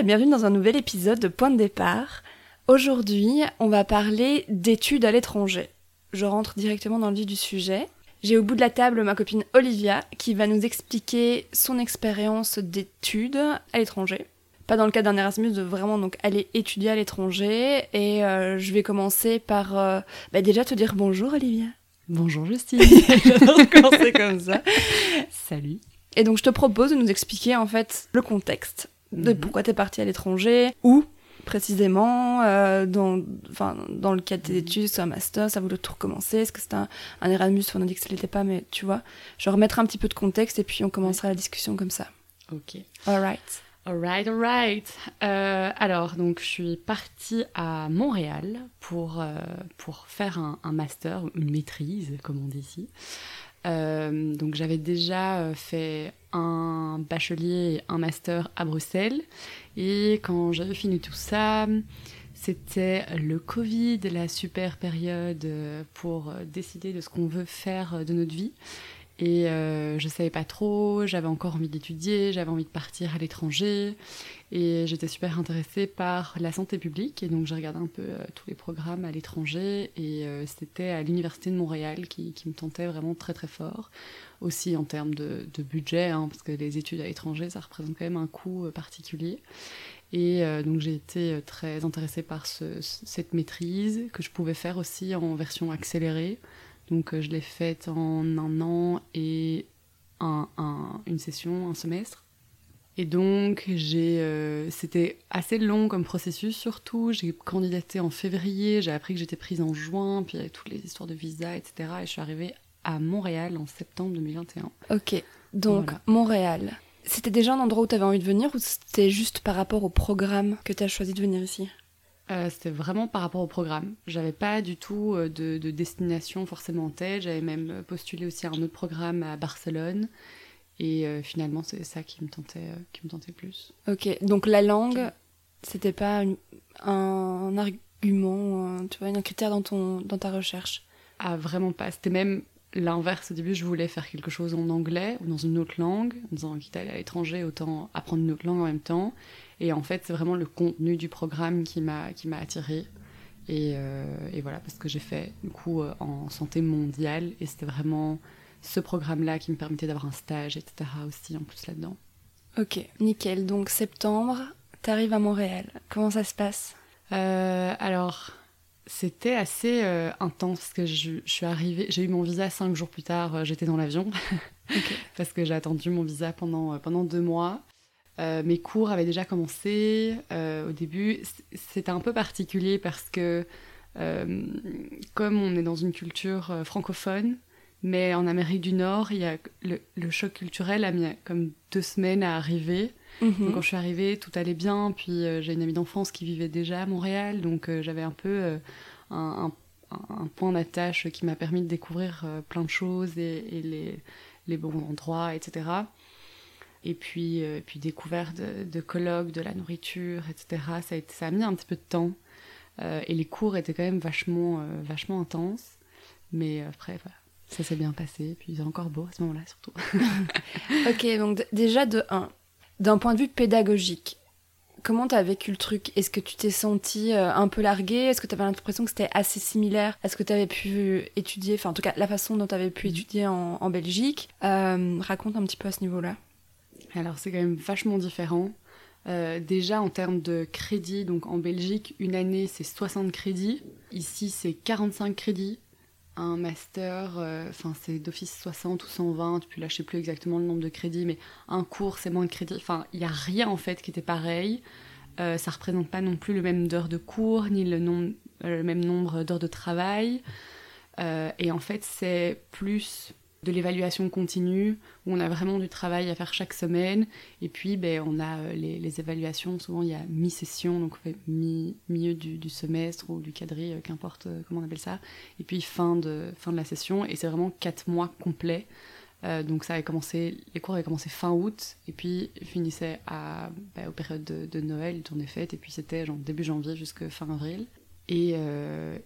et bienvenue dans un nouvel épisode de Point de départ. Aujourd'hui, on va parler d'études à l'étranger. Je rentre directement dans le vif du sujet. J'ai au bout de la table ma copine Olivia qui va nous expliquer son expérience d'études à l'étranger. Pas dans le cadre d'un Erasmus, de vraiment donc aller étudier à l'étranger. Et euh, je vais commencer par euh, bah, déjà te dire bonjour Olivia. Bonjour Justine. J'adore commencer comme ça. Salut. Et donc je te propose de nous expliquer en fait le contexte de Mhm. pourquoi t'es partie à l'étranger, où précisément, euh, dans, enfin, dans le cadre de tes études, soit un master, ça voulait tout recommencer, est-ce que c'était un, un Erasmus, on a dit que ça l'était pas, mais tu vois, je remettrai un petit peu de contexte et puis on commencera la discussion comme ça. Ok. Alright. Alright, alright. Euh, alors, donc, je suis partie à Montréal pour, euh, pour faire un, un master, une maîtrise, comme on dit ici. Euh, donc, j'avais déjà euh, fait un bachelier et un master à Bruxelles. Et quand j'avais fini tout ça, c'était le Covid, la super période euh, pour décider de ce qu'on veut faire de notre vie. Et euh, je savais pas trop, j'avais encore envie d'étudier, j'avais envie de partir à l'étranger. Et j'étais super intéressée par la santé publique. Et donc j'ai regardé un peu euh, tous les programmes à l'étranger. Et euh, c'était à l'Université de Montréal qui, me tentait vraiment très très fort. Aussi en termes de, budget, hein, parce que les études à l'étranger, ça représente quand même un coût euh, particulier. Et donc j'ai été très intéressée par ce- ce- cette maîtrise que je pouvais faire aussi en version accélérée. Donc euh, je l'ai faite en un an et un- un- une session, un semestre. Et donc j'ai, euh, c'était assez long comme processus surtout. J'ai candidaté en février, j'ai appris que j'étais prise en juin, puis il y avait toutes les histoires de visa, etc. Et je suis arrivée à Montréal en septembre 2021. Ok, donc Voilà. Montréal. C'était déjà un endroit où t'avais envie de venir ou c'était juste par rapport au programme que t'as choisi de venir ici? Euh, c'était vraiment par rapport au programme. J'avais pas du tout euh, de, de destination forcément en tête. J'avais même euh, postulé aussi à un autre programme à Barcelone. Et euh, finalement, c'est ça qui me tentait, euh, qui me tentait plus. Ok, donc la langue, c'était pas une- un, argument, un- tu vois, un critère dans, ton, dans ta recherche? Ah, vraiment pas. C'était même l'inverse. Au début, je voulais faire quelque chose en anglais ou dans une autre langue. En disant, quitte à aller à l'étranger, autant apprendre une autre langue en même temps. Et en fait, c'est vraiment le contenu du programme qui m'a qui m'a attirée. Et, euh, et voilà, parce que j'ai fait du coup euh, en santé mondiale. Et c'était vraiment ce programme-là qui me permettait d'avoir un stage, etc. aussi en plus là-dedans. Ok, nickel. Donc septembre, t'arrives à Montréal. Comment ça se passe? Euh, alors, c'était assez intense parce que je, je suis arrivée, j'ai eu mon visa cinq jours plus tard, j'étais dans l'avion parce que j'ai attendu mon visa pendant, pendant deux mois. Euh, mes cours avaient déjà commencé. euh, au début, c'était un peu particulier parce que euh, comme on est dans une culture francophone, mais en Amérique du Nord, il y a le, le choc culturel a mis comme deux semaines à arriver. Mhm. Donc, quand je suis arrivée, tout allait bien. Puis j'ai une amie d'enfance qui vivait déjà à Montréal, donc j'avais un peu un, un- un point d'attache qui m'a permis de découvrir plein de choses et, et les, les bons endroits, etc. Et puis, euh, puis découverte de, de colloques, de la nourriture, etc. Ça a, été- ça a mis un petit peu de temps. Euh, et les cours étaient quand même vachement, euh, vachement intenses. Mais après, voilà, ça s'est bien passé. Puis c'est encore beau à ce moment-là, surtout. Ok, donc déjà de 1, d'un point de vue pédagogique, comment t'as vécu le truc? Est-ce que tu t'es senti euh, un peu largué Est-ce que t'avais l'impression que c'était assez similaire à ce que t'avais pu étudier? Enfin, en tout cas, la façon dont t'avais pu étudier en, en Belgique. Raconte un petit peu à ce niveau-là. Alors c'est quand même vachement différent. Euh, déjà en termes de crédits, donc en Belgique, une année c'est 60 crédits. Ici c'est 45 crédits. Un master, euh, enfin c'est d'office 60 ou 120, puis là je sais plus exactement le nombre de crédits, mais un cours c'est moins de crédits. Enfin il n'y a rien en fait qui était pareil. Euh, ça représente pas non plus le même d'heures de cours, ni le, euh, le même nombre d'heures de travail. Et en fait c'est plus de l'évaluation continue, où on a vraiment du travail à faire chaque semaine. Et puis, ben, on a euh, les, évaluations. Souvent, il y a mi-session, donc mi- milieu du, semestre ou du quadri, euh, qu'importe euh, comment on appelle ça. Et puis, fin de, fin de la session. Et c'est vraiment quatre mois complets. Donc, ça avait commencé, les cours avaient commencé fin août, et puis finissaient à, ben, aux périodes de, Noël, du tour des fêtes. Et puis, c'était genre début janvier jusqu'à fin avril. Et,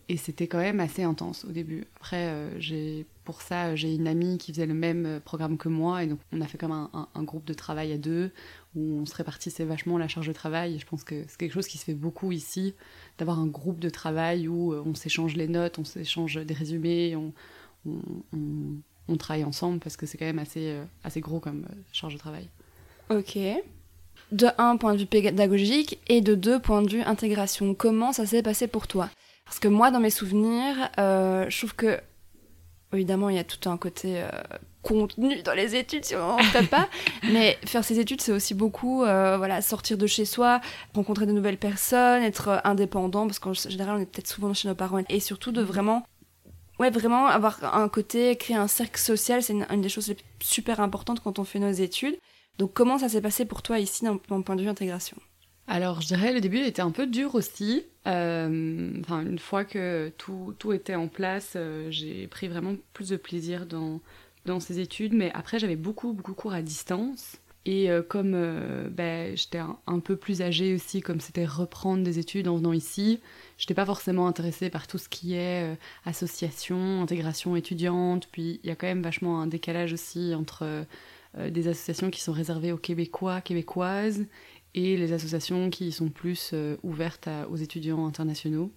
et c'était quand même assez intense au début. Après, j'ai pour ça, j'ai une amie qui faisait le même programme que moi, et donc on a fait comme un, un, groupe de travail à deux, où on se répartissait vachement la charge de travail. Et je pense que c'est quelque chose qui se fait beaucoup ici, d'avoir un groupe de travail où on s'échange les notes, on s'échange des résumés, on, travaille ensemble, parce que c'est quand même assez, assez gros comme charge de travail. Ok de un point de vue pédagogique et de deux point de vue intégration. Comment ça s'est passé pour toi? Parce que moi, dans mes souvenirs, euh, je trouve que évidemment, il y a tout un côté euh, contenu dans les études, si on ne pas. Mais faire ses études, c'est aussi beaucoup euh, voilà, sortir de chez soi, rencontrer de nouvelles personnes, être indépendant, parce qu'en général, on est peut-être souvent chez nos parents. Et surtout de vraiment, ouais, vraiment avoir un côté, créer un cercle social, c'est une, une, des choses super importantes quand on fait nos études. Donc comment ça s'est passé pour toi ici d'un point de vue intégration? Alors, je dirais, le début était un peu dur aussi. Euh, une fois que tout, tout était en place, euh, j'ai pris vraiment plus de plaisir dans, dans ces études. Mais après, j'avais beaucoup, beaucoup cours à distance. Et euh, comme ben, j'étais un, peu plus âgée aussi, comme c'était reprendre des études en venant ici, j'étais pas forcément intéressée par tout ce qui est association, intégration étudiante. Puis il y a quand même vachement un décalage aussi entre des associations qui sont réservées aux Québécois, Québécoises, et les associations qui sont plus euh, ouvertes aux étudiants internationaux.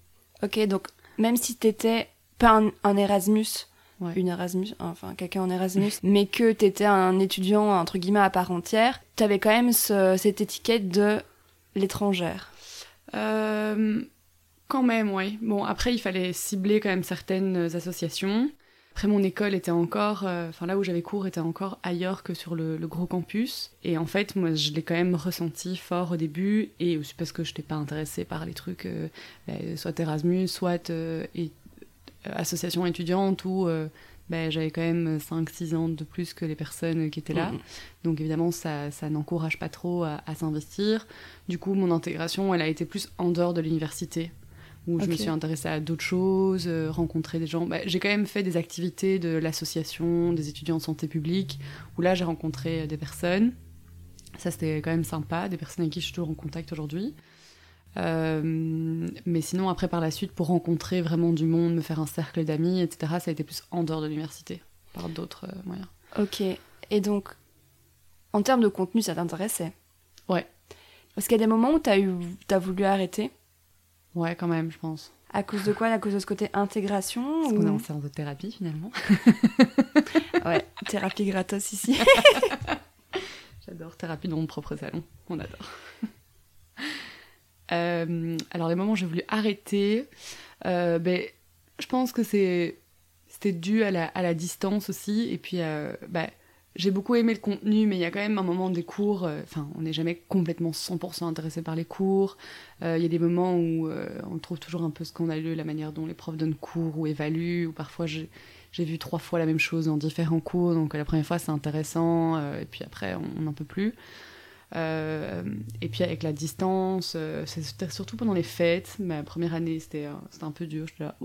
Ok, donc même si t'étais pas un, Erasmus, une Erasmus, enfin quelqu'un en Erasmus, mais que t'étais un étudiant entre guillemets à part entière, t'avais quand même cette étiquette de l'étrangère. Euh, quand même, oui. Bon, après, il fallait cibler quand même certaines associations. Après, mon école était encore, euh, enfin là où j'avais cours était encore ailleurs que sur le, gros campus. Et en fait, moi, je l'ai quand même ressenti fort au début, et aussi parce que je n'étais pas intéressée par les trucs, euh, ben, soit Erasmus, soit euh, et, association étudiante, où ben, j'avais quand même 5-6 ans de plus que les personnes qui étaient là. Mhm. Donc évidemment, ça, ça n'encourage pas trop à, à s'investir. Du coup, mon intégration, elle a été plus en dehors de l'université où je me suis intéressée à d'autres choses, euh, rencontré des gens. Bah, j'ai quand même fait des activités de l'association des étudiants en santé publique, où là j'ai rencontré euh, des personnes. Ça c'était quand même sympa, des personnes avec qui je suis toujours en contact aujourd'hui. Euh, mais sinon, après, par la suite, pour rencontrer vraiment du monde, me faire un cercle d'amis, etc., ça a été plus en dehors de l'université, par d'autres moyens. Ok. Et donc, en termes de contenu, ça t'intéressait? Ouais. Parce qu'il y a des moments où tu as, as voulu arrêter? Ouais, quand même, je pense. À cause de quoi? À cause de ce côté intégration Parce qu'on est en séance de thérapie finalement. ouais, thérapie gratos ici. J'adore thérapie dans mon propre salon. On adore. Euh, alors les moments où j'ai voulu arrêter, euh, ben, je pense que c'est c'était dû à la, à la, distance aussi et puis euh, ben, j'ai beaucoup aimé le contenu, mais il y a quand même un moment des cours, euh, enfin, on n'est jamais complètement 100% intéressé par les cours. Euh, il y a des moments où euh, on trouve toujours un peu lu, la manière dont les profs donnent cours ou évaluent, ou parfois j'ai vu trois fois la même chose dans différents cours, donc la première fois c'est intéressant, et puis après on n'en peut plus. et puis avec la distance, surtout pendant les fêtes. Ma première année, c'était un peu dur. Je là,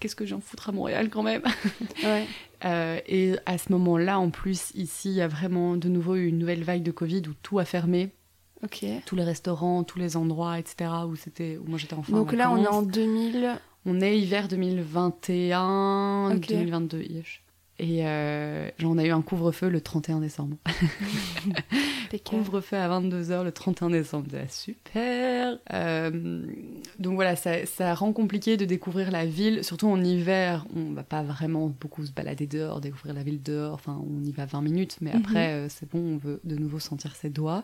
qu'est-ce que j'en foutre à Montréal quand même? Euh, Et à ce moment-là, en plus, ici, il y a vraiment de nouveau eu une nouvelle vague de Covid où tout a fermé. Ok. Tous les restaurants, tous les endroits, etc. Où, c'était, où moi j'étais enfant. Donc là, on est en 2000. On est hiver 2021, 2022 et euh, on a eu un couvre-feu le 31 décembre. couvre-feu à 22h le 31 décembre. super euh, Donc voilà, ça, ça, rend compliqué de découvrir la ville. Surtout en hiver, on va pas vraiment beaucoup se balader dehors, découvrir la ville dehors. Enfin, on y va 20 minutes, mais mhm. après, euh, c'est bon, on veut de nouveau sentir ses doigts.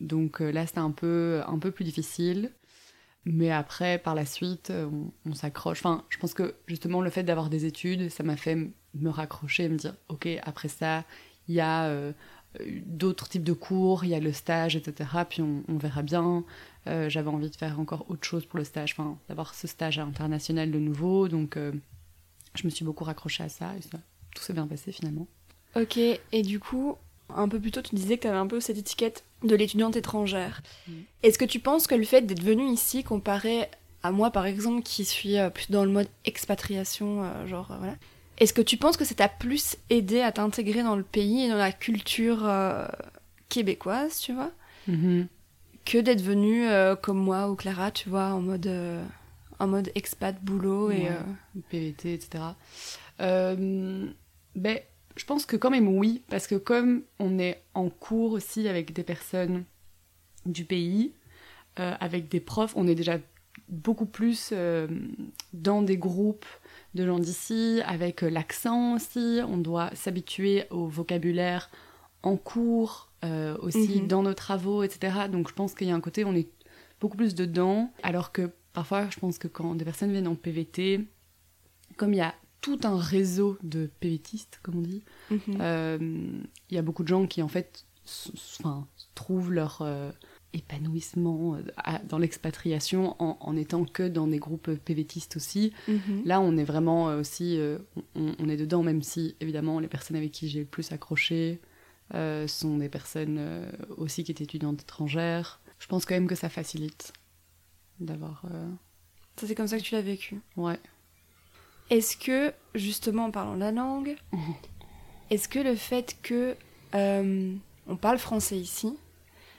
Donc euh, là, c'était un peu, un peu plus difficile. Mais après, par la suite, on, on s'accroche. Enfin, je pense que justement, le fait d'avoir des études, ça m'a fait me raccrocher et me dire, ok, après ça, il y a euh, d'autres types de cours, il y a le stage, etc. Puis on, verra bien. Euh, j'avais envie de faire encore autre chose pour le stage, enfin, d'avoir ce stage international de nouveau. Donc, euh, je me suis beaucoup raccrochée à ça et ça, tout s'est bien passé finalement. Ok, et du coup, un peu plus tôt, tu disais que tu avais un peu cette étiquette de l'étudiante étrangère. Mm. Est-ce que tu penses que le fait d'être venue ici, comparé à moi par exemple, qui suis plus dans le mode expatriation, genre voilà, est-ce que tu penses que ça t'a plus aidé à t'intégrer dans le pays et dans la culture euh, québécoise, tu vois, mm-hmm. que d'être venue euh, comme moi ou Clara, tu vois, en mode euh, en mode expat, boulot et. Ouais. PVT, etc. Ben, je pense que quand même oui, parce que comme on est en cours aussi avec des personnes du pays, avec des profs, on est déjà beaucoup plus dans des groupes de gens d'ici, avec euh, l'accent aussi, on doit s'habituer au vocabulaire en cours, euh, aussi Mhm. dans nos travaux, etc. Donc je pense qu'il y a un côté, on est beaucoup plus dedans, alors que parfois je pense que quand des personnes viennent en PVT, comme il y a tout un réseau de PVTistes, comme on dit, mhm. euh, il y a beaucoup de gens qui en fait trouvent leur euh, épanouissement euh, dans l'expatriation en, en étant que dans des groupes PVTistes aussi. Mhm. Là, on est vraiment euh, aussi, euh, on, on est dedans, même si évidemment les personnes avec qui j'ai le plus accroché euh, sont des personnes euh, aussi qui étaient étudiantes étrangères. Je pense quand même que ça facilite d'avoir. euh, Ça, c'est comme ça que tu l'as vécu. Ouais. Est-ce que, justement, en parlant de la langue, est-ce que le fait que euh, on parle français ici,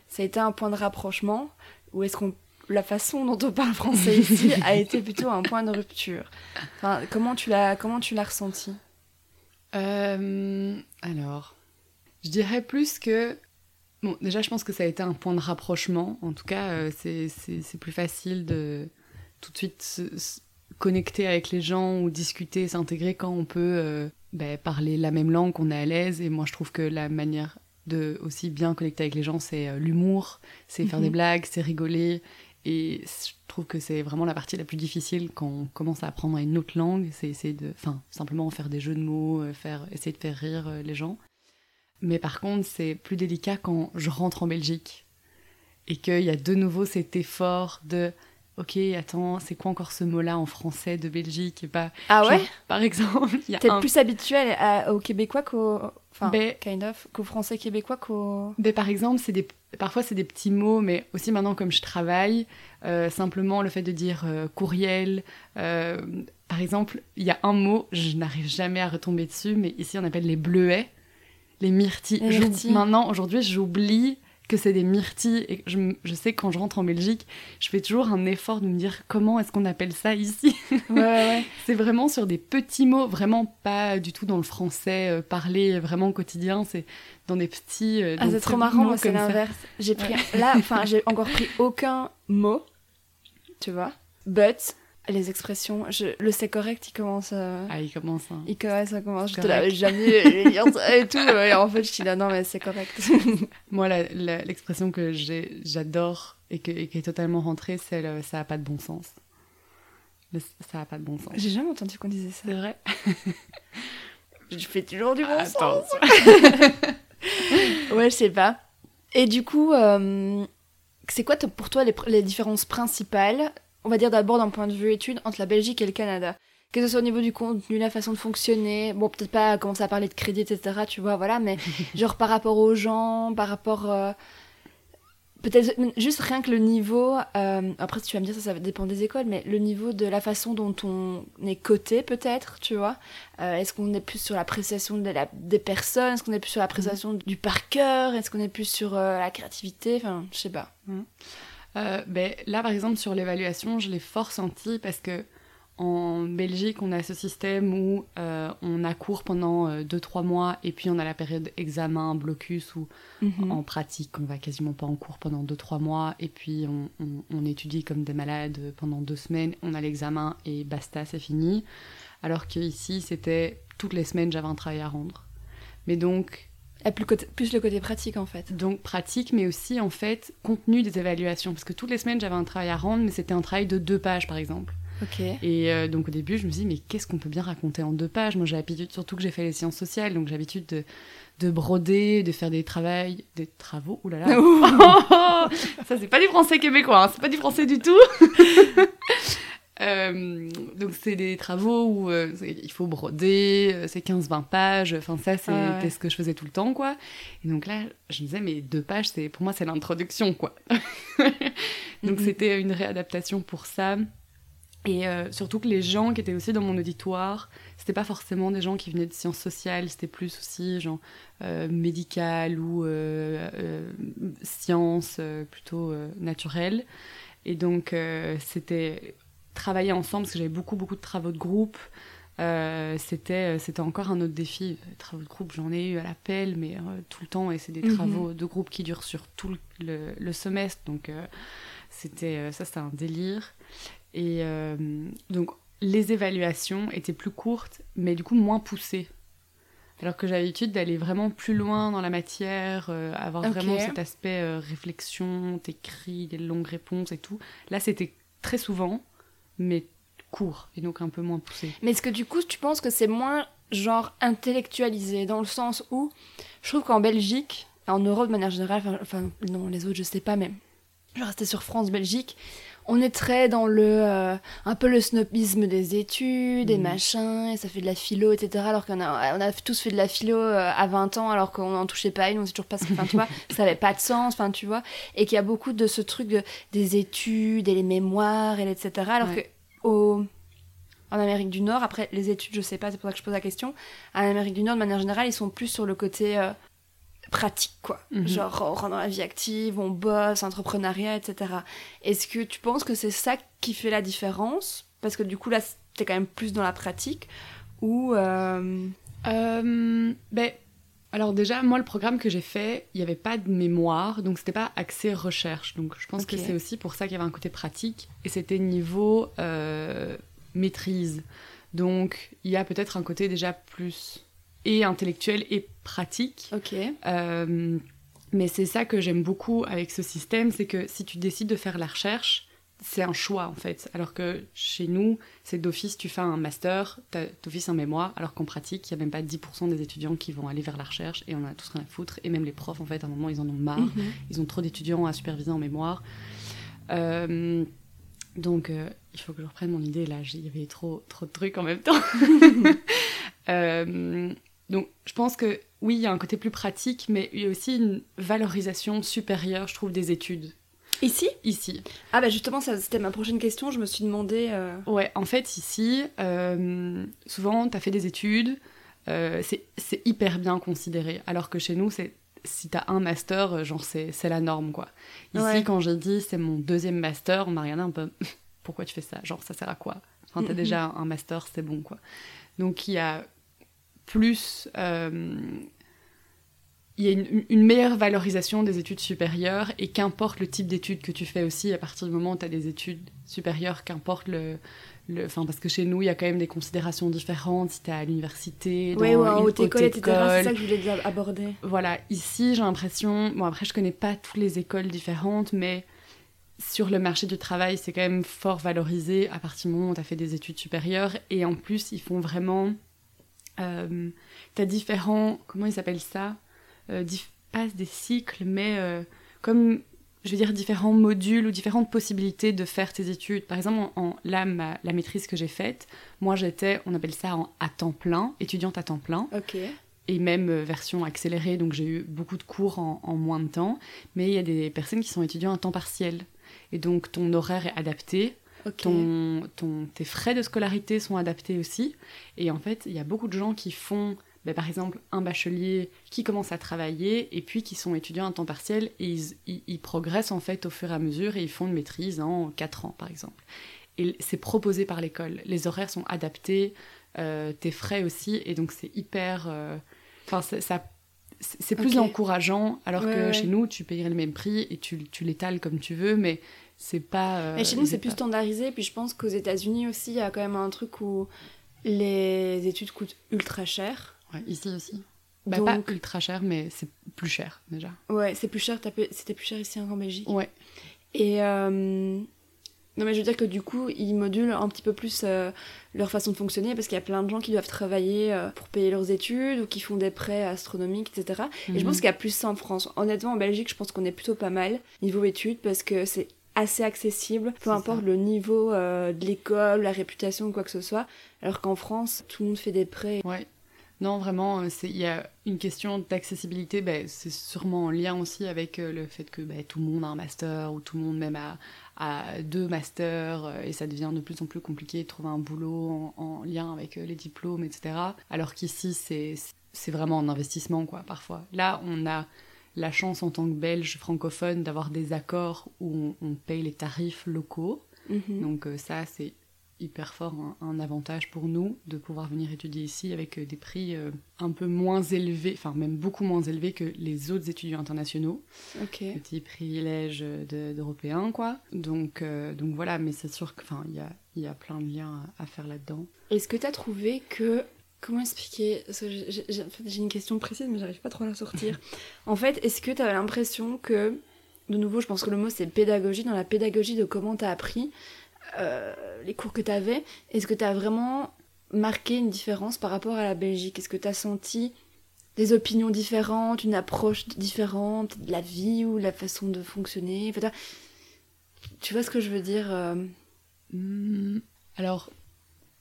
ça a été un point de rapprochement Ou est-ce qu'on la façon dont on parle français ici a été plutôt un point de rupture enfin, Comment tu l'as comment tu l'as ressenti? Euh, alors, je dirais plus que. Bon, déjà, je pense que ça a été un point de rapprochement. En tout cas, euh, c'est- plus facile de tout de suite se, se connecter avec les gens ou discuter, s'intégrer quand on peut euh, ben, parler la même langue, qu'on est à l'aise. Et moi, je trouve que la manière de aussi bien connecter avec les gens, c'est euh, l'humour, c'est faire Mhm. des blagues, c'est rigoler. Et je trouve que c'est vraiment la partie la plus difficile quand on commence à apprendre une autre langue, c'est essayer de, enfin, simplement faire des jeux de mots, euh, faire, essayer de faire rire euh, les gens. Mais par contre, c'est plus délicat quand je rentre en Belgique et qu'il y a de nouveau cet effort de, ok, attends, c'est quoi encore ce mot-là en français de Belgique? Et pas, Ah genre, ouais? par exemple, T'es un plus habituel à- aux Québécois qu'aux. Enfin, Ben- kind of, qu'aux Français québécois qu'aux. Mais par exemple, c'est des, parfois c'est des petits mots, mais aussi maintenant comme je travaille, euh, simplement le fait de dire euh, courriel. euh, par exemple, il y a un mot, je n'arrive jamais à retomber dessus, mais ici on appelle les bleuets, les myrtilles. Les myrtilles. Maintenant, aujourd'hui, j'oublie que c'est des myrtilles et je, je sais que quand je rentre en Belgique, je fais toujours un effort de me dire comment est-ce qu'on appelle ça ici. Ouais, ouais, ouais. c'est vraiment sur des petits mots, vraiment pas du tout dans le français euh, parlé vraiment quotidien, c'est dans des petits. euh, Ah, c'est trop marrant, moi c'est l'inverse. J'ai pris là, enfin j'ai encore pris aucun mot, tu vois. But les expressions, je, le c'est correct, il commence à... Ah, il commence. hein. Il commence, ça commence. Je te l'avais jamais et tout. Et en fait, je suis là, non, mais c'est correct. Moi, l'expression que j'adore et, qui est totalement rentrée, c'est le ça a pas de bon sens. Le ça a pas de bon sens. J'ai jamais entendu qu'on disait ça. C'est vrai? Je fais toujours du bon sens. Attends. Ouais, je sais pas. Et du coup, euh, c'est quoi pour toi les différences principales, on va dire d'abord d'un point de vue études, entre la Belgique et le Canada Que ce soit au niveau du contenu, la façon de fonctionner, bon, peut-être pas commencer à parler de crédit, etc., tu vois, voilà, mais genre par rapport aux gens, par rapport. euh, Peut-être juste rien que le niveau, euh, après si tu vas me dire ça, ça dépend des écoles, mais le niveau de la façon dont on est coté peut-être, tu vois. Euh, Est-ce qu'on est plus sur l'appréciation de la- des personnes Est-ce qu'on est plus sur l'appréciation du par cœur Est-ce qu'on est plus sur euh, la créativité Enfin, je sais pas. Euh, ben, là, par exemple, sur l'évaluation, je l'ai fort senti parce que en Belgique, on a ce système où euh, on a cours pendant 2-3 mois et puis on a la période examen, blocus où Mhm. en pratique, on va quasiment pas en cours pendant 2-3 mois et puis on, on- on étudie comme des malades pendant deux semaines, on a l'examen et basta, c'est fini. Alors qu'ici, c'était toutes les semaines, j'avais un travail à rendre. Mais donc, Plus, côté- plus le côté pratique en fait. donc pratique, mais aussi en fait contenu des évaluations. Parce que toutes les semaines, j'avais un travail à rendre, mais c'était un travail de deux pages par exemple. Ok. Et euh, donc au début, je me suis dit, mais qu'est-ce qu'on peut bien raconter en deux pages? Moi, j'ai l'habitude, surtout que j'ai fait les sciences sociales, donc j'ai l'habitude de, de broder, de faire des travaux, des travaux, oulala. ça, c'est pas du français québécois, hein, c'est pas du français du tout. Euh, donc c'est des travaux où euh, c'est- il faut broder, euh, c'est 15-20 pages, enfin ça c'était Ah ouais. ce que je faisais tout le temps quoi. Et donc là je me disais mais deux pages c'est pour moi c'est l'introduction quoi. donc Mhm. c'était une réadaptation pour ça. Et euh, surtout que les gens qui étaient aussi dans mon auditoire, c'était pas forcément des gens qui venaient de sciences sociales, c'était plus aussi genre euh, médical ou euh, sciences plutôt naturelles. Et donc c'était travailler ensemble, parce que j'avais beaucoup, beaucoup de travaux de groupe. Euh, c'était, c'était encore un autre défi. Les travaux de groupe, j'en ai eu à l'appel, mais tout le temps, et c'est des Mhm. travaux de groupe qui durent sur tout le, le semestre, donc c'était, ça c'était un délire. Et donc les évaluations étaient plus courtes, mais du coup moins poussées. Alors que j'avais l'habitude d'aller vraiment plus loin dans la matière, euh, avoir vraiment cet aspect euh, réflexion, t'écris, des longues réponses et tout. Là, c'était très souvent, mais court, et donc un peu moins poussé. Mais est-ce que du coup, tu penses que c'est moins genre intellectualisé dans le sens où je trouve qu'en Belgique, en Europe de manière générale, enfin, non, les autres je sais pas même. Je rester sur France-Belgique. On est très dans le euh, un peu le snobisme des études et Mhm. machin, et ça fait de la philo, etc. Alors qu'on a, on a tous fait de la philo euh, à 20 ans, alors qu'on n'en touchait pas une, on sait toujours pas ce que, enfin, tu vois, ça avait pas de sens, enfin, tu vois. Et qu'il y a beaucoup de ce truc de, des études et les mémoires, et etc. Alors Ouais. que au, en Amérique du Nord, après les études, je sais pas, c'est pour ça que je pose la question. En Amérique du Nord, de manière générale, ils sont plus sur le côté euh, pratique, quoi. Mhm. Genre, on rentre dans la vie active, on bosse, entrepreneuriat, etc. Est-ce que tu penses que c'est ça qui fait la différence? Parce que du coup, là, t'es quand même plus dans la pratique. Ou. euh, Euh, ben, alors déjà, moi, le programme que j'ai fait, il n'y avait pas de mémoire, donc c'était pas axé recherche. Donc je pense que c'est aussi pour ça qu'il y avait un côté pratique, et c'était niveau euh, maîtrise. Donc il y a peut-être un côté déjà plus et intellectuel et pratique. Ok. Euh, mais c'est ça que j'aime beaucoup avec ce système, c'est que si tu décides de faire la recherche, c'est un choix en fait. Alors que chez nous, c'est d'office, tu fais un master, d'office un mémoire, alors qu'en pratique, il n'y a même pas 10% des étudiants qui vont aller vers la recherche et on a tous rien à foutre. Et même les profs, en fait, à un moment, ils en ont marre. Mhm. Ils ont trop d'étudiants à superviser en mémoire. Euh, donc, euh, il faut que je reprenne mon idée là. Il y avait trop, trop de trucs en même temps. Euh, donc, je pense que oui, il y a un côté plus pratique, mais il y a aussi une valorisation supérieure, je trouve, des études Ici? Ici. Ah, bah justement, c'était ma prochaine question. Je me suis demandé. euh, Ouais, en fait, ici, euh, souvent, tu as fait des études, euh, c'est hyper bien considéré. Alors que chez nous, c'est si tu as un master, genre, c'est c'est la norme, quoi. Ici, Ouais. quand j'ai dit c'est mon deuxième master, on m'a regardé un peu pourquoi tu fais ça? Genre, ça sert à quoi? Enfin, t'as déjà un master, c'est bon, quoi. Donc, il y a plus. euh, il y a une, une meilleure valorisation des études supérieures et qu'importe le type d'études que tu fais aussi, à partir du moment où tu as des études supérieures, qu'importe le. Enfin, parce que chez nous, il y a quand même des considérations différentes si tu es à l'université, dans Ouais, ou en une haute école, etc. C'est école. ça que je voulais aborder. Voilà, ici, j'ai l'impression... Bon, après, je connais pas toutes les écoles différentes, mais sur le marché du travail, c'est quand même fort valorisé à partir du moment où tu as fait des études supérieures. Et en plus, ils font vraiment... Euh, tu as différents... Comment ils s'appellent ça euh, Pas des cycles, mais euh, comme, je veux dire, différents modules ou différentes possibilités de faire tes études. Par exemple, en, en- là, ma- la maîtrise que j'ai faite, moi, j'étais, on appelle ça en, à temps plein, étudiante à temps plein Ok. et même euh, version accélérée, donc j'ai eu beaucoup de cours en, en moins de temps, mais il y a des personnes qui sont étudiants à temps partiel. Et donc ton horaire est adapté, Ton, ton, tes frais de scolarité sont adaptés aussi. Et en fait, il y a beaucoup de gens qui font, ben, par exemple, un bachelier qui commence à travailler et puis qui sont étudiants à temps partiel et ils, ils- ils progressent en fait au fur et à mesure et ils font une maîtrise en 4 ans, par exemple. Et c'est proposé par l'école. Les horaires sont adaptés, euh, tes frais aussi, et donc c'est hyper. euh, Enfin, c'est- ça. C'est plus encourageant, alors Ouais, que ouais. chez nous, tu payerais le même prix et tu, tu l'étales comme tu veux, mais c'est pas. euh, Mais chez nous, c'est plus standardisé. Puis je pense qu'aux États-Unis aussi, il y a quand même un truc où les études coûtent ultra cher. Ouais, ici aussi. Bah, Donc- pas ultra cher, mais c'est plus cher déjà. Ouais, c'est plus cher. C'était plus cher ici hein, qu'en Belgique. Ouais. Et euh, non, mais je veux dire que du coup, ils modulent un petit peu plus euh, leur façon de fonctionner parce qu'il y a plein de gens qui doivent travailler euh, pour payer leurs études ou qui font des prêts astronomiques, etc. Et je pense Mhm. qu'il y a plus ça en France. Honnêtement, en Belgique, je pense qu'on est plutôt pas mal niveau études parce que c'est assez accessible, peu importe ça. le niveau euh, de l'école, la réputation ou quoi que ce soit. Alors qu'en France, tout le monde fait des prêts. Ouais. Non, vraiment, euh, il y a une question d'accessibilité, ben, c'est sûrement en lien aussi avec euh, le fait que ben, tout le monde a un master ou tout le monde même a, deux masters et ça devient de plus en plus compliqué de trouver un boulot en, en lien avec les diplômes, etc. Alors qu'ici, c'est c'est vraiment un investissement, quoi, parfois. Là, on a la chance en tant que Belge francophone d'avoir des accords où on, on paye les tarifs locaux. Mhm. Donc euh, ça, c'est hyper fort un, avantage pour nous de pouvoir venir étudier ici avec euh, des prix euh, un peu moins élevés, enfin même beaucoup moins élevés que les autres étudiants internationaux. Ok. Petit privilège d'Européens, quoi. Donc, donc voilà, mais c'est sûr qu'il y a, y a plein de liens à, faire là-dedans. Est-ce que tu as trouvé que Comment expliquer? J'ai une question précise, mais j'arrive pas trop à la sortir. en fait, est-ce que tu avais l'impression que, de nouveau, je pense que le mot c'est pédagogie, dans la pédagogie de comment tu as appris, euh, les cours que tu avais, est-ce que tu as vraiment marqué une différence par rapport à la Belgique? Est-ce que tu as senti des opinions différentes, une approche différente de la vie ou la façon de fonctionner? Tu vois ce que je veux dire euh? hmm, Alors,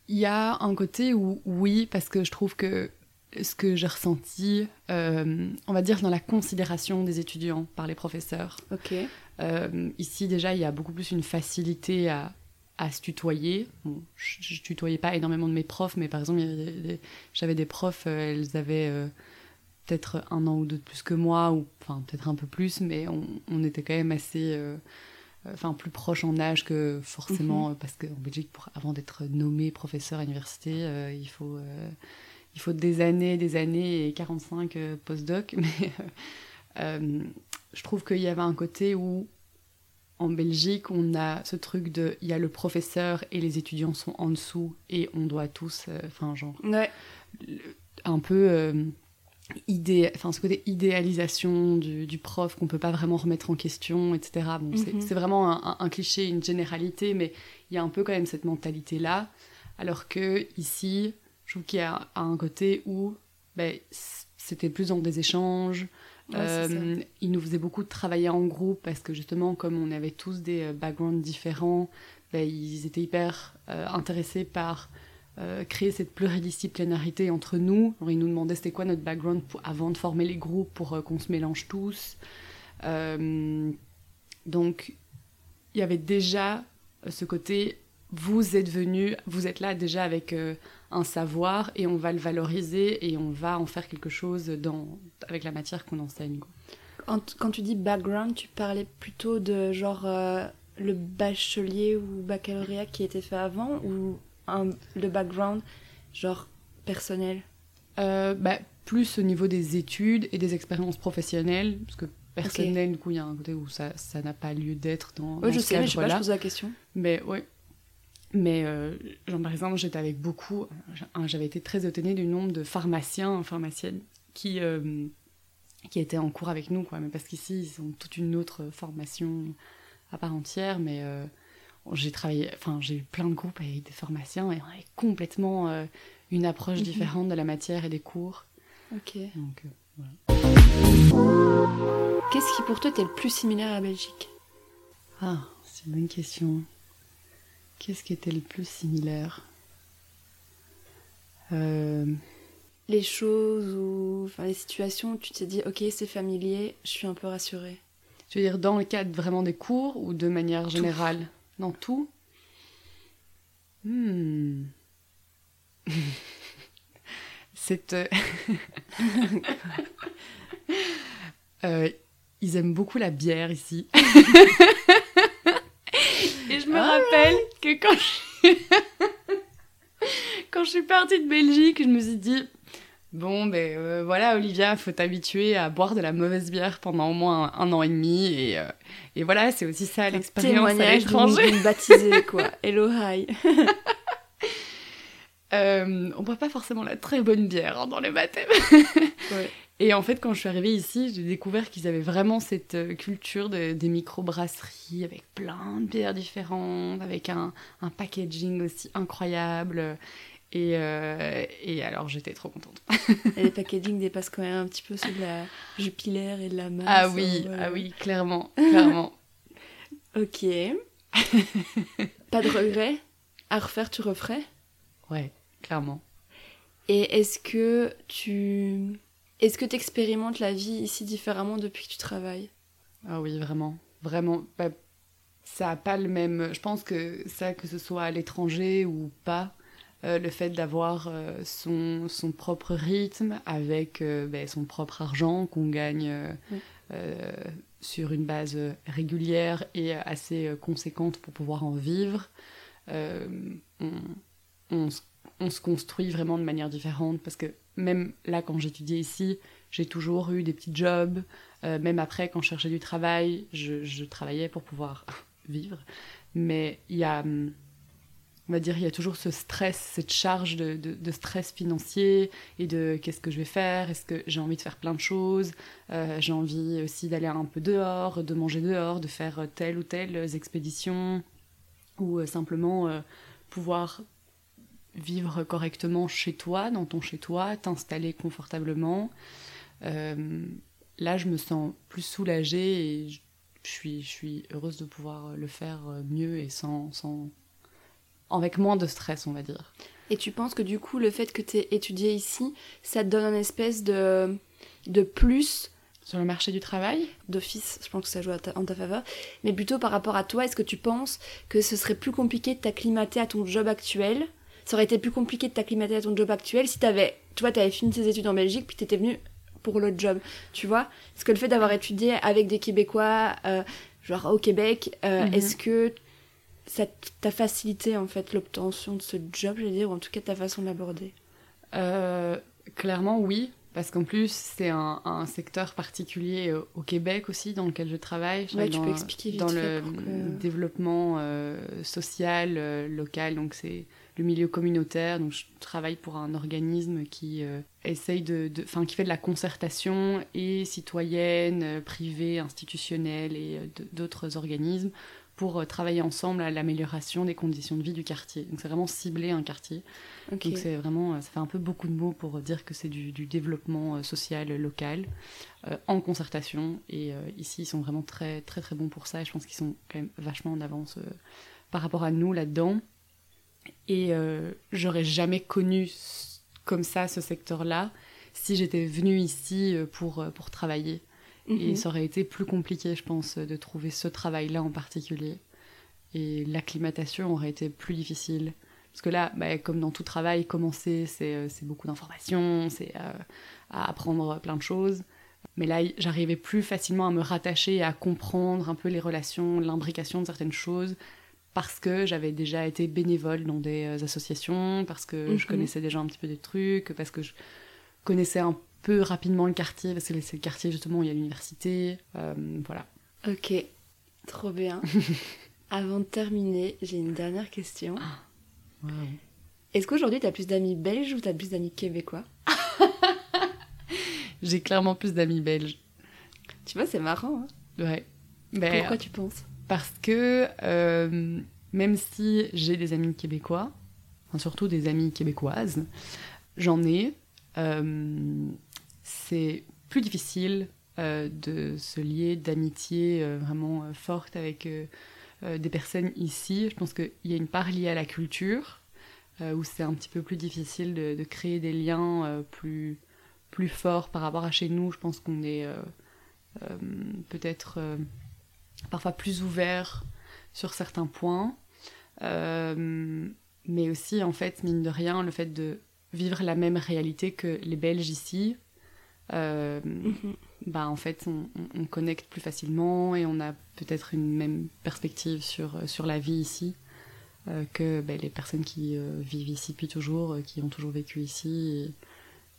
il y a un côté où oui, parce que je trouve que ce que j'ai ressenti, euh, on va dire dans la considération des étudiants par les professeurs. Ok. ici déjà, il y a beaucoup plus une facilité à à se tutoyer. je, ne tutoyais pas énormément de mes profs, mais par exemple, j'avais des profs, euh, elles avaient euh, peut-être un an ou deux de plus que moi, ou enfin peut-être un peu plus, mais on, était quand même assez, euh, enfin plus proches en âge que forcément, mhm. parce qu'en Belgique, pour, avant d'être nommé professeur à l'université, il faut il faut des années, des années et 45 post-doc, mais je trouve qu'il y avait un côté où en Belgique, on a ce truc de il y a le professeur et les étudiants sont en dessous et on doit tous, euh, enfin, genre, un peu euh, idée, enfin, ce côté idéalisation du, prof qu'on peut pas vraiment remettre en question, etc. Bon, c'est mhm. vraiment un, cliché, une généralité, mais il y a un peu quand même cette mentalité-là. Alors que ici, je trouve qu'il y a un côté où ben, c'était plus dans des échanges. Euh, il nous faisait beaucoup de travailler en groupe parce que justement, comme on avait tous des euh, backgrounds différents, ben, ils étaient hyper euh, intéressés par créer cette pluridisciplinarité entre nous. ils nous demandaient c'était quoi notre background avant de former les groupes pour qu'on se mélange tous. donc, il y avait déjà ce côté vous êtes venu, vous êtes là déjà avec euh, un savoir et on va le valoriser et on va en faire quelque chose dans, avec la matière qu'on enseigne. Quand, tu dis background, tu parlais plutôt de genre euh, le bachelier ou baccalauréat qui était fait avant le background genre personnel? Euh, bah, Plus au niveau des études et des expériences professionnelles, parce que personnel, du coup, il y a un côté où ça n'a pas lieu d'être dans, Oui, je sais, mais je sais pas, je pose la question. Mais oui, mais euh, genre, par exemple, j'étais avec beaucoup, j'avais été très étonnée du nombre de pharmaciens, pharmaciennes qui, euh, qui étaient en cours avec nous, quoi. Mais parce qu'ici, ils ont toute une autre formation à part entière, mais euh, j'ai travaillé, enfin, j'ai eu plein de groupes avec des pharmaciens et on avait complètement une approche mhm. différente de la matière et des cours. Ok. Donc, voilà. Qu'est-ce qui pour toi était le plus similaire à la Belgique? Ah, c'est une bonne question. Qu'est-ce qui était le plus similaire? Euh, Les choses ou enfin, les situations où tu t'es dit ok c'est familier, je suis un peu rassurée. Tu veux dire dans le cadre vraiment des cours ou de manière générale? Dans tout hmm. C'est... Euh, euh, ils aiment beaucoup la bière ici. Et je me rappelle que quand je... quand je suis partie de Belgique, je me suis dit bon ben euh, voilà Olivia, faut t'habituer à boire de la mauvaise bière pendant au moins un, an et demi et, euh, et voilà c'est aussi ça l'expérience à l'étranger. baptisée quoi. Hello hi. euh, on boit pas forcément la très bonne bière hein, dans les baptêmes. ouais. Et en fait, quand je suis arrivée ici, j'ai découvert qu'ils avaient vraiment cette euh, culture des micro-brasseries avec plein de bières différentes, avec un, packaging aussi incroyable. Et, euh, et alors, j'étais trop contente. et les packaging dépassent quand même un petit peu ceux de la jupilaire et de la masse. Ah oui, ah oui, clairement, clairement. ok. Pas de regret À refaire, tu referais? Ouais, clairement. Et est-ce que tu est-ce que tu expérimentes la vie ici différemment depuis que tu travailles? Ah oui, vraiment. Vraiment. Bah, ça n'a pas le même. Je pense que ça, que ce soit à l'étranger ou pas, euh, le fait d'avoir euh, son, son, propre rythme avec euh, bah, son propre argent qu'on gagne sur une base régulière et assez conséquente pour pouvoir en vivre. on, on, on, se construit vraiment de manière différente parce que même là, quand j'étudiais ici, j'ai toujours eu des petits jobs. même après, quand je cherchais du travail, je, je travaillais pour pouvoir vivre. Mais il y a hum, on va dire, il y a toujours ce stress, cette charge de, de, stress financier et de qu'est-ce que je vais faire, est-ce que j'ai envie de faire plein de choses, euh, j'ai envie aussi d'aller un peu dehors, de manger dehors, de faire telle ou telle expédition, ou euh, simplement euh, pouvoir vivre correctement chez toi, dans ton chez toi, t'installer confortablement. là, je me sens plus soulagée et je suis, je suis heureuse de pouvoir le faire mieux et sans, sans avec moins de stress, on va dire. Et tu penses que du coup, le fait que tu aies étudié ici, ça te donne un espèce de, de plus sur le marché du travail? D'office, je pense que ça joue en ta faveur. Mais plutôt par rapport à toi, est-ce que tu penses que ce serait plus compliqué de t'acclimater à ton job actuel? Ça aurait été plus compliqué de t'acclimater à ton job actuel si t'avais, tu vois, t'avais fini tes études en Belgique puis t'étais venu pour l'autre job, tu vois? Est-ce que le fait d'avoir étudié avec des Québécois, euh, genre au Québec, euh, mhm. est-ce que ça t'a facilité en fait l'obtention de ce job, je veux dire, ou en tout cas ta façon de l'aborder euh, Clairement oui, parce qu'en plus c'est un, secteur particulier euh, au Québec aussi dans lequel je travaille. Ouais, tu peux expliquer dans le développement euh, social local, donc c'est le milieu communautaire. Donc je travaille pour un organisme qui essaye de, enfin qui fait de la concertation et citoyenne, privée, institutionnelle et d'autres organismes pour euh, travailler ensemble à l'amélioration des conditions de vie du quartier. Donc c'est vraiment cibler un quartier. Donc c'est vraiment, euh, ça fait un peu beaucoup de mots pour dire que c'est du, développement euh, social local en concertation. Et ici ils sont vraiment très très très bons pour ça. Et je pense qu'ils sont quand même vachement en avance par rapport à nous là-dedans. Et j'aurais jamais connu comme ça ce secteur-là si j'étais venue ici pour, pour travailler. Et mhm. ça aurait été plus compliqué, je pense, de trouver ce travail-là en particulier. Et l'acclimatation aurait été plus difficile. Parce que là, bah, comme dans tout travail, commencer, c'est euh, beaucoup d'informations, c'est euh, à apprendre plein de choses. Mais là, j'arrivais plus facilement à me rattacher, à comprendre un peu les relations, l'imbrication de certaines choses, parce que j'avais déjà été bénévole dans des euh, associations, parce que je mhm. connaissais déjà un petit peu des trucs, parce que je connaissais un peu rapidement le quartier, parce que c'est le quartier justement où il y a l'université. Euh, voilà. Ok, trop bien. Avant de terminer, j'ai une dernière question. Ah, Est-ce qu'aujourd'hui tu as plus d'amis belges ou tu as plus d'amis québécois? J'ai clairement plus d'amis belges. Tu vois, c'est marrant. Hein ouais. Ben, Pourquoi tu penses? Parce que euh, même si j'ai des amis québécois, enfin, surtout des amis québécoises, j'en ai. Euh, c'est plus difficile euh, de se lier d'amitié euh, vraiment euh, forte avec des personnes ici. Je pense qu'il y a une part liée à la culture, où c'est un petit peu plus difficile de, créer des liens plus, plus forts par rapport à chez nous. Je pense qu'on est peut-être parfois plus ouvert sur certains points. mais aussi, en fait, mine de rien, le fait de vivre la même réalité que les Belges ici, euh, mhm. bah, en fait, on, connecte plus facilement et on a peut-être une même perspective sur, euh, sur la vie ici euh, que bah, les personnes qui vivent ici depuis toujours, qui ont toujours vécu ici.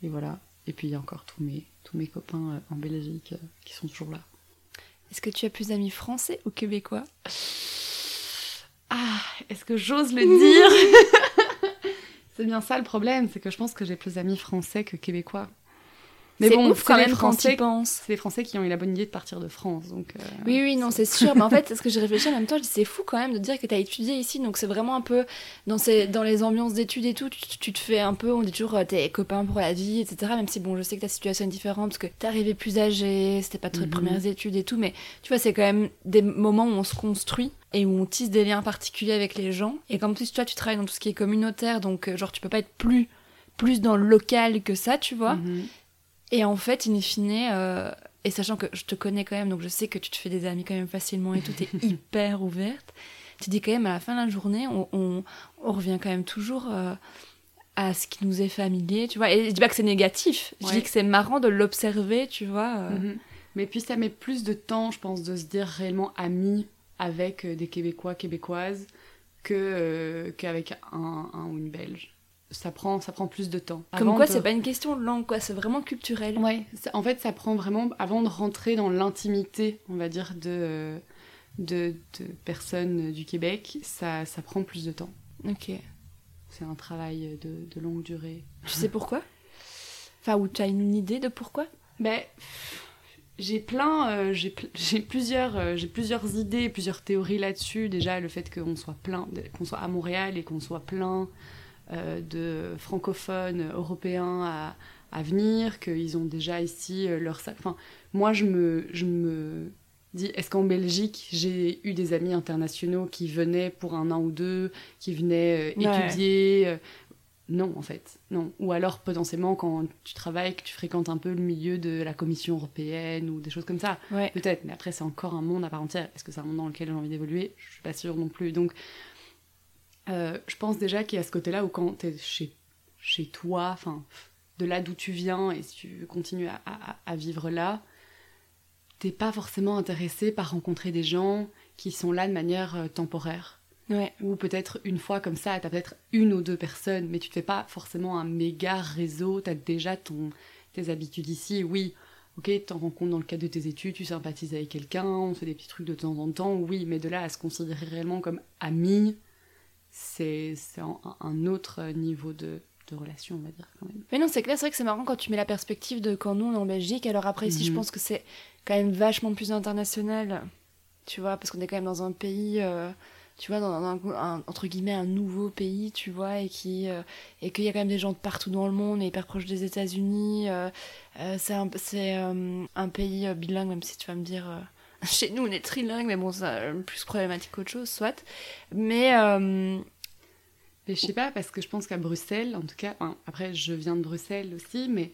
Et, voilà. Et puis il y a encore tous mes, tous mes copains en Belgique qui sont toujours là. Est-ce que tu as plus d'amis français ou québécois? Ah, est-ce que j'ose le dire? C'est bien ça le problème, c'est que je pense que j'ai plus d'amis français que québécois. Mais bon, ouf quand même Français, C'est les Français qui ont eu la bonne idée de partir de France. Donc, euh, Oui, oui, non, c'est sûr. mais en fait, ce que j'ai réfléchi en même temps, c'est fou quand même de dire que tu as étudié ici. Donc c'est vraiment un peu dans, ces, dans les ambiances d'études et tout, tu, te fais un peu, on dit toujours, euh, t'es copain pour la vie, etc. Même si, bon, je sais que ta situation est différente parce que t'es arrivé plus âgé, c'était pas tes mhm. premières études et tout. Mais tu vois, c'est quand même des moments où on se construit et où on tisse des liens particuliers avec les gens. Et comme plus, toi, tu travailles dans tout ce qui est communautaire, donc euh, genre, tu peux pas être plus plus dans le local que ça, tu vois. Mhm. Et en fait, in fine, euh, et sachant que je te connais quand même, donc je sais que tu te fais des amis quand même facilement et tout, t'es hyper ouverte, tu dis quand même à la fin de la journée, on, on, revient quand même toujours euh, à ce qui nous est familier, tu vois. Et je dis pas que c'est négatif, je dis que c'est marrant de l'observer, tu vois. Euh. Mhm. Mais puis ça met plus de temps, je pense, de se dire réellement ami avec des Québécois, Québécoises, que euh, qu'avec un, un ou une belge. Ça prend, ça prend plus de temps. Comme Avant quoi, de- c'est pas une question de langue, quoi. C'est vraiment culturel. Ouais, ça- en fait, ça prend vraiment avant de rentrer dans l'intimité, on va dire, de, de, de personnes du Québec, ça, ça prend plus de temps. Ok. C'est un travail de, de longue durée. Tu sais pourquoi? Enfin, ou tu as une idée de pourquoi? Ben, j'ai plein, euh, j'ai pl- j'ai plusieurs, euh, j'ai plusieurs idées, plusieurs théories là-dessus. Déjà, le fait qu'on soit plein, qu'on soit à Montréal et qu'on soit plein de francophones européens à, à venir, qu'ils ont déjà ici euh, leur salle. Enfin, moi, je me, je me dis, est-ce qu'en Belgique, j'ai eu des amis internationaux qui venaient pour un an ou deux, qui venaient euh, Ouais. étudier euh, non, en fait, non. Ou alors potentiellement quand tu travailles, que tu fréquentes un peu le milieu de la Commission européenne ou des choses comme ça, Ouais. peut-être. Mais après, c'est encore un monde à part entière. Est-ce que c'est un monde dans lequel j'ai envie d'évoluer? Je suis pas sûre non plus. Donc, euh, je pense déjà qu'il y a ce côté-là où quand tu es chez, chez toi, enfin, de là d'où tu viens, et si tu veux continuer à, à- à vivre là, t'es pas forcément intéressé par rencontrer des gens qui sont là de manière euh, temporaire. Ouais. ou peut-être une fois comme ça, t'as peut-être une ou deux personnes, mais tu te fais pas forcément un méga réseau, t'as déjà ton, tes habitudes ici, oui, ok, t'en rencontres dans le cadre de tes études, tu sympathises avec quelqu'un, on fait des petits trucs de temps en temps, oui, mais de là à se considérer réellement comme ami, c'est un, autre niveau de, de relation, on va dire, quand même. Mais non, c'est clair, c'est vrai que c'est marrant quand tu mets la perspective de quand nous on est en Belgique. Alors après, ici, je Mhm. pense que c'est quand même vachement plus international, tu vois, parce qu'on est quand même dans un pays, euh, tu vois, dans un, un- entre guillemets, un nouveau pays, tu vois, et qui euh, et qu'il y a quand même des gens de partout dans le monde, on est hyper proche des États-Unis. euh, euh, c'est un, pays bilingue, même si tu vas me dire. Chez nous, on est trilingue, mais bon, c'est euh, plus problématique qu'autre chose, soit. Mais euh, Mais je sais pas, parce que je pense qu'à Bruxelles, en tout cas, enfin, après je viens de Bruxelles aussi, mais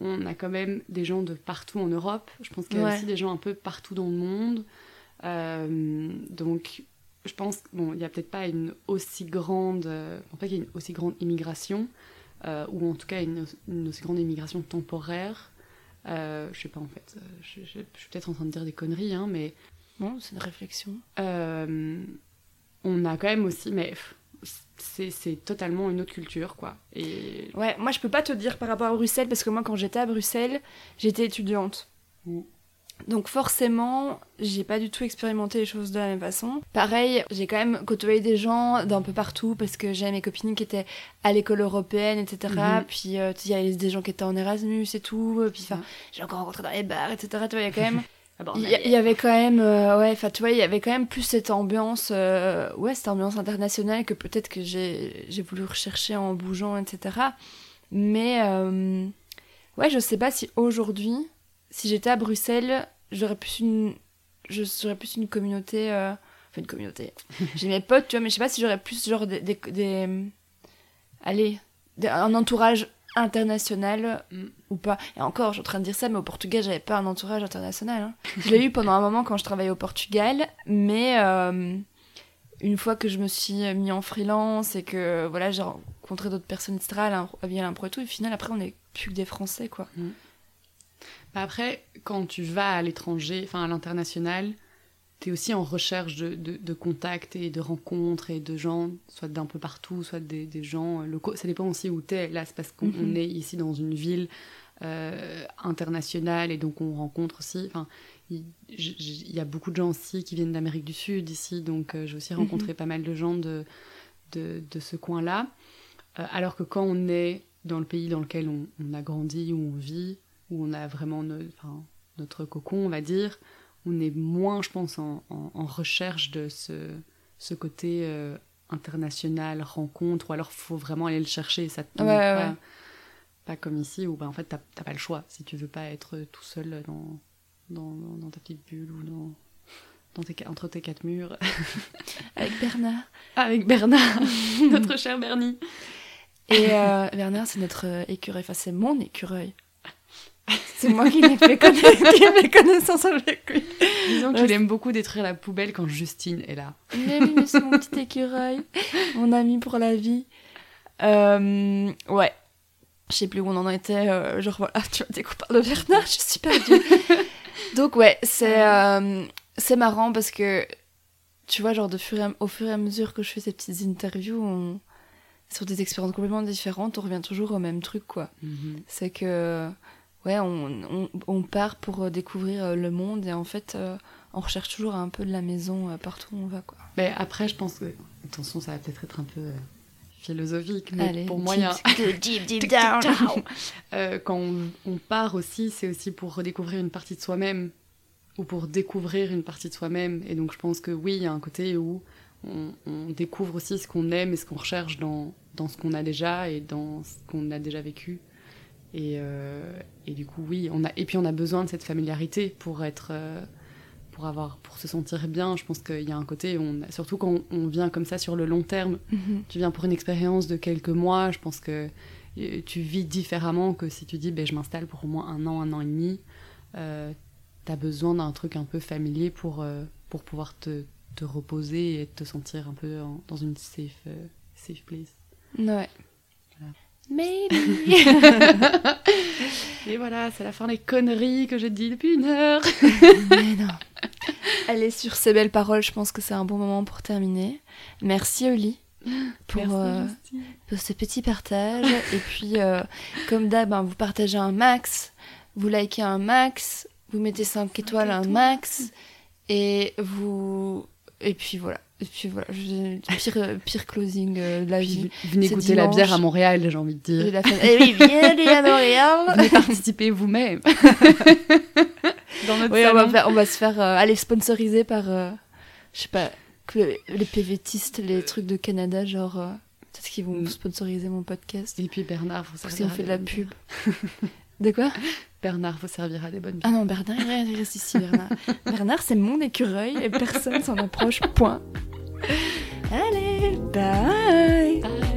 on a quand même des gens de partout en Europe. Je pense qu'il y a Ouais. aussi des gens un peu partout dans le monde. Euh, donc je pense bon, il y a peut-être pas une aussi grande, euh, je pense pas qu'il y ait une aussi grande immigration, euh, ou en tout cas une, une aussi grande immigration temporaire. Euh, je sais pas en fait, Euh, je, je- je suis peut-être en train de dire des conneries, hein, mais bon, c'est une réflexion. euh, on a quand même aussi, mais c'est totalement une autre culture, quoi. Et Ouais, moi je peux pas te dire par rapport à Bruxelles parce que moi quand j'étais à Bruxelles, j'étais étudiante. Mm. Donc forcément, j'ai pas du tout expérimenté les choses de la même façon. Pareil, j'ai quand même côtoyé des gens d'un peu partout parce que j'avais mes copines qui étaient à l'école européenne, etc. Mhm. Puis euh, il y avait des gens qui étaient en Erasmus et tout. Puis enfin, Ouais. j'ai encore rencontré dans les bars, etc. Tu vois, il y a quand même Ah il y, avait quand même, euh, ouais, enfin, tu vois, il y avait quand même plus cette ambiance, euh, ouais, cette ambiance internationale que peut-être que j'ai voulu rechercher en bougeant, etc. Mais, euh, ouais, je sais pas si aujourd'hui, si j'étais à Bruxelles, j'aurais plus une, je j'aurais plus une communauté, euh, enfin une communauté. J'ai mes potes, tu vois, mais je sais pas si j'aurais plus genre des, des, des- allez, des- un entourage international Mm. ou pas. Et encore, je suis en train de dire ça, mais au Portugal, j'avais pas un entourage international. hein. Je l'ai eu pendant un moment quand je travaillais au Portugal, mais euh, une fois que je me suis mis en freelance et que voilà, j'ai rencontré d'autres personnes, etc., à l'impro et tout, et au final, après, on est plus que des Français, quoi. Bah après, quand tu vas à l'étranger, enfin à l'international, tu es aussi en recherche de, de, de contacts et de rencontres et de gens, soit d'un peu partout, soit des, des gens locaux. Ça dépend aussi où tu es. Là, c'est parce qu'on Mhm. est ici dans une ville euh, internationale et donc on rencontre aussi. Enfin, il y a beaucoup de gens aussi qui viennent d'Amérique du Sud ici, donc euh, j'ai aussi rencontré pas mal de gens de, de, de ce coin-là. Euh, alors que quand on est dans le pays dans lequel on, on a grandi, où on vit, où on a vraiment enfin, notre cocon, on va dire, on est moins, je pense, en, en- en recherche de ce, ce côté euh, international, rencontre, ou alors faut vraiment aller le chercher. Ça te tombe Ouais, pas, ouais. pas comme ici, où bah, en fait, t'as pas le choix si tu veux pas être tout seul dans, dans, dans- dans ta petite bulle ou dans, dans tes, entre tes quatre murs. Avec Bernard. Avec Bernard, notre cher Bernie. Et euh, Bernard, c'est notre euh, écureuil, enfin, c'est mon écureuil. C'est moi qui l'ai fait connaissance avec lui. Disons qu'il aime beaucoup détruire la poubelle quand Justine est là. Mais oui, mais c'est mon petit écureuil, mon ami pour la vie. Euh, ouais. Je sais plus où on en était. euh, genre voilà, tu vois, dès qu'on parle de Bernard, je suis perdue. Donc ouais, c'est euh, c'est marrant parce que tu vois, genre de fur et à- au fur et à mesure que je fais ces petites interviews, on- sur des expériences complètement différentes, on revient toujours au même truc, quoi. Mhm. C'est que, ouais, on, on, on part pour euh, découvrir euh, le monde et en fait, euh, on recherche toujours un peu de la maison euh, partout où on va, quoi. Mais après, je pense que. Attention, ça va peut-être être un peu euh, philosophique, mais Allez, pour moi, il y a. deep, deep, down. quand on, on part aussi, c'est aussi pour redécouvrir une partie de soi-même ou pour découvrir une partie de soi-même. Et donc je pense que oui, il y a un côté où on, on découvre aussi ce qu'on aime et ce qu'on recherche dans, dans ce qu'on a déjà et dans ce qu'on a déjà vécu. Et, euh, et du coup, oui, on a, et puis on a besoin de cette familiarité pour être, euh, pour avoir, pour se sentir bien. Je pense qu'il y a un côté, on, surtout quand on, vient comme ça sur le long terme, Mhm. tu viens pour une expérience de quelques mois, je pense que euh, tu vis différemment que si tu dis ben, je m'installe pour au moins un an, un an et demi. Euh, tu as besoin d'un truc un peu familier pour, euh, pour pouvoir te, te reposer et te sentir un peu en- dans une safe, euh, safe place. Ouais. Maybe. Et voilà, c'est la fin des conneries que j'ai dit depuis une heure. Mais non. Allez, sur ces belles paroles, je pense que c'est un bon moment pour terminer. Merci Oli pour, Merci, euh, pour ce petit partage. Et puis, euh, comme d'hab, hein, vous partagez un max, vous likez un max, vous mettez 5 étoiles un max, et vous... Et puis voilà. Et puis voilà, pire, euh, pire closing euh, de la vie. Venez goûter la bière à Montréal, j'ai envie de dire. la fin- Eh oui, bienvenue à Montréal Venez participer vous-même. Dans notre Oui, on va, salon. faire- on va se faire euh, aller sponsoriser par, euh, je sais pas, que les PVTistes, les trucs de Canada, genre, euh, peut-être qu'ils vont Mm. sponsoriser mon podcast. Et puis Bernard vous Si on servira fait de la pub. De quoi? Bernard vous servira des bonnes Ah non, Bernard, il reste ici, Bernard. Bernard, c'est mon écureuil et personne s'en approche, point. Allez, bye